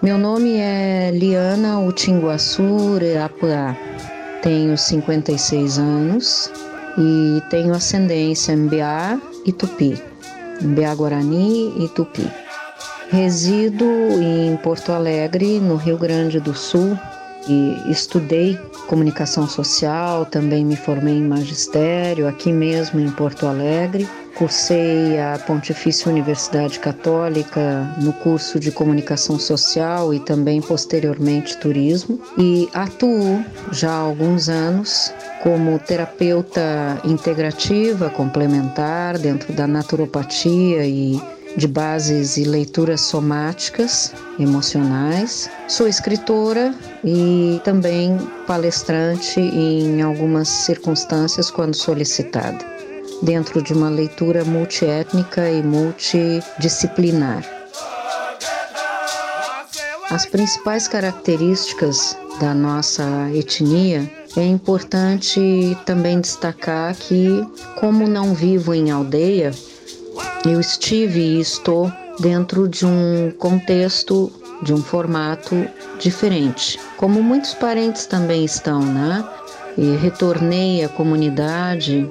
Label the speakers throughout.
Speaker 1: Meu nome é Liana Utinguaçu Reapuá. Tenho 56 anos e tenho ascendência Mbiá e Tupi. Mbiá Guarani e Tupi. Resido em Porto Alegre, no Rio Grande do Sul, e estudei comunicação social, também me formei em magistério aqui mesmo em Porto Alegre. Cursei a Pontifícia Universidade Católica no curso de comunicação social e também posteriormente turismo e atuo já há alguns anos como terapeuta integrativa complementar dentro da naturopatia e de bases e leituras somáticas, emocionais. Sou escritora e também palestrante em algumas circunstâncias quando solicitada, dentro de uma leitura multiétnica e multidisciplinar. As principais características da nossa etnia é importante também destacar que, como não vivo em aldeia, eu estive e estou dentro de um contexto, de um formato diferente, como muitos parentes também estão, né? E retornei à comunidade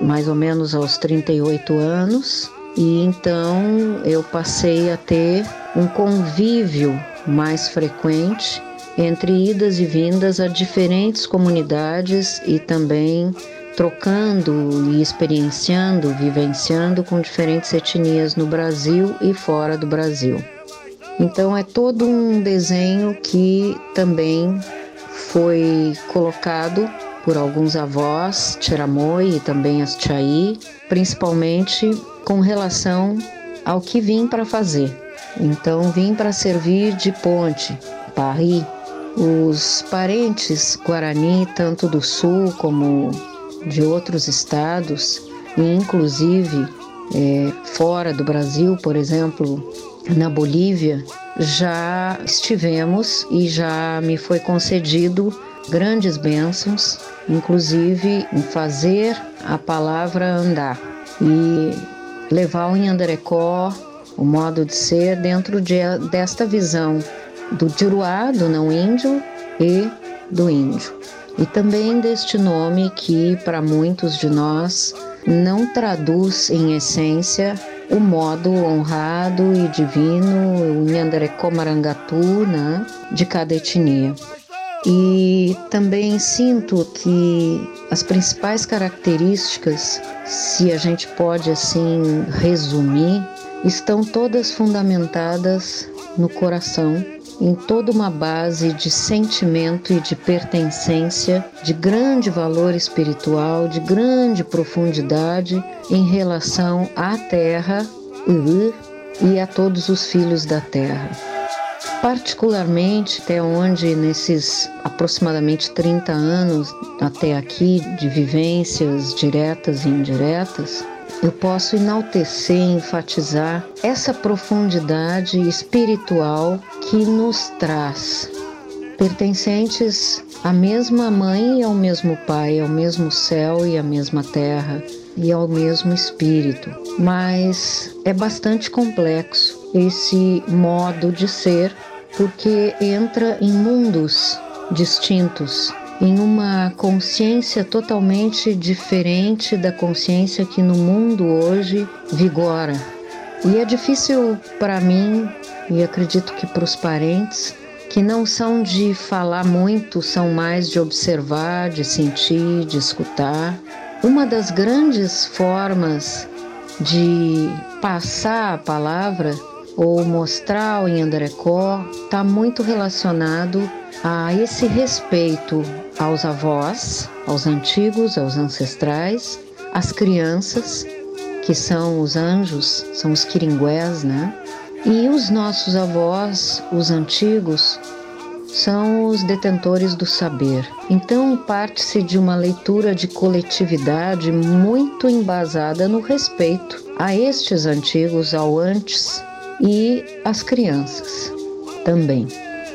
Speaker 1: mais ou menos aos 38 anos, e então eu passei a ter um convívio mais frequente entre idas e vindas a diferentes comunidades e também trocando e experienciando, vivenciando com diferentes etnias no Brasil e fora do Brasil. Então é todo um desenho que também foi colocado por alguns avós, Tiramoi e também as Chai, principalmente com relação ao que vim para fazer. Então vim para servir de ponte, Paris. Os parentes Guarani, tanto do sul como de outros estados e inclusive é, fora do Brasil, por exemplo, na Bolívia, já estivemos e já me foi concedido grandes bênçãos, inclusive em fazer a palavra andar e levar o Nhanderecó, o modo de ser, dentro de, desta visão do Juruá, do não índio, e do índio e também deste nome que, para muitos de nós, não traduz em essência o modo honrado e divino, o Nhandarecó Marangatu, né, de cada etnia. E também sinto que as principais características, se a gente pode assim resumir, estão todas fundamentadas no coração em toda uma base de sentimento e de pertencência, de grande valor espiritual, de grande profundidade em relação à terra e a todos os filhos da terra. Particularmente até onde nesses aproximadamente 30 anos até aqui de vivências diretas e indiretas, eu posso enaltecer enfatizar essa profundidade espiritual que nos traz, pertencentes à mesma mãe e ao mesmo pai, ao mesmo céu e à mesma terra e ao mesmo espírito. Mas é bastante complexo esse modo de ser porque entra em mundos distintos em uma consciência totalmente diferente da consciência que no mundo hoje vigora. E é difícil para mim, e acredito que para os parentes, que não são de falar muito, são mais de observar, de sentir, de escutar. Uma das grandes formas de passar a palavra ou mostrar o Yandarecó está muito relacionado a esse respeito aos avós, aos antigos, aos ancestrais, às crianças, que são os anjos, são os quiringués, né? E os nossos avós, os antigos, são os detentores do saber. Então, parte-se de uma leitura de coletividade muito embasada no respeito a estes antigos, ao antes e às crianças também,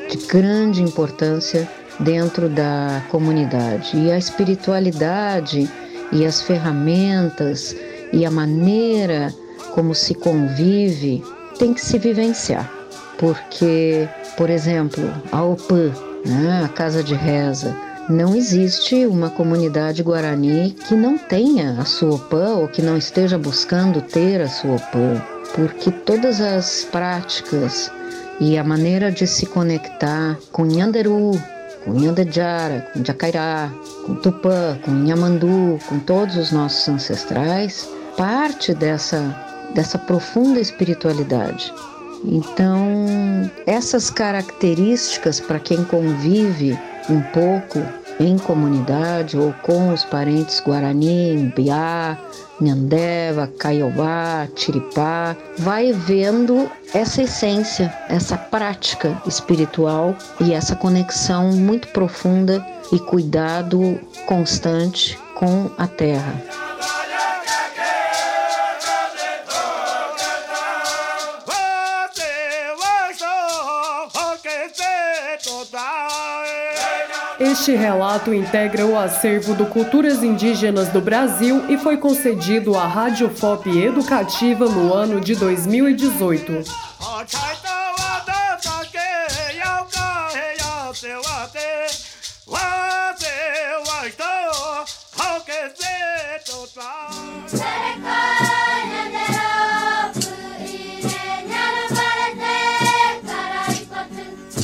Speaker 1: de grande importância dentro da comunidade. E a espiritualidade e as ferramentas e a maneira como se convive tem que se vivenciar. porque, por exemplo, a OPAN, né, a Casa de Reza, não existe uma comunidade guarani que não tenha a sua OPAN ou que não esteja buscando ter a sua OPAN, porque todas as práticas e a maneira de se conectar com Nhanderu, com Nhandejara, com Jacairá, com Tupã, com Nhamandu, com todos os nossos ancestrais, parte dessa, dessa profunda espiritualidade. Então, essas características para quem convive um pouco em comunidade ou com os parentes Guarani, Biá, Nhandeva, Caiobá, Tiripá, vai vendo essa essência, essa prática espiritual e essa conexão muito profunda e cuidado constante com a terra.
Speaker 2: Este relato integra o acervo do Culturas Indígenas do Brasil e foi concedido à Rádio FOP Educativa no ano de 2018.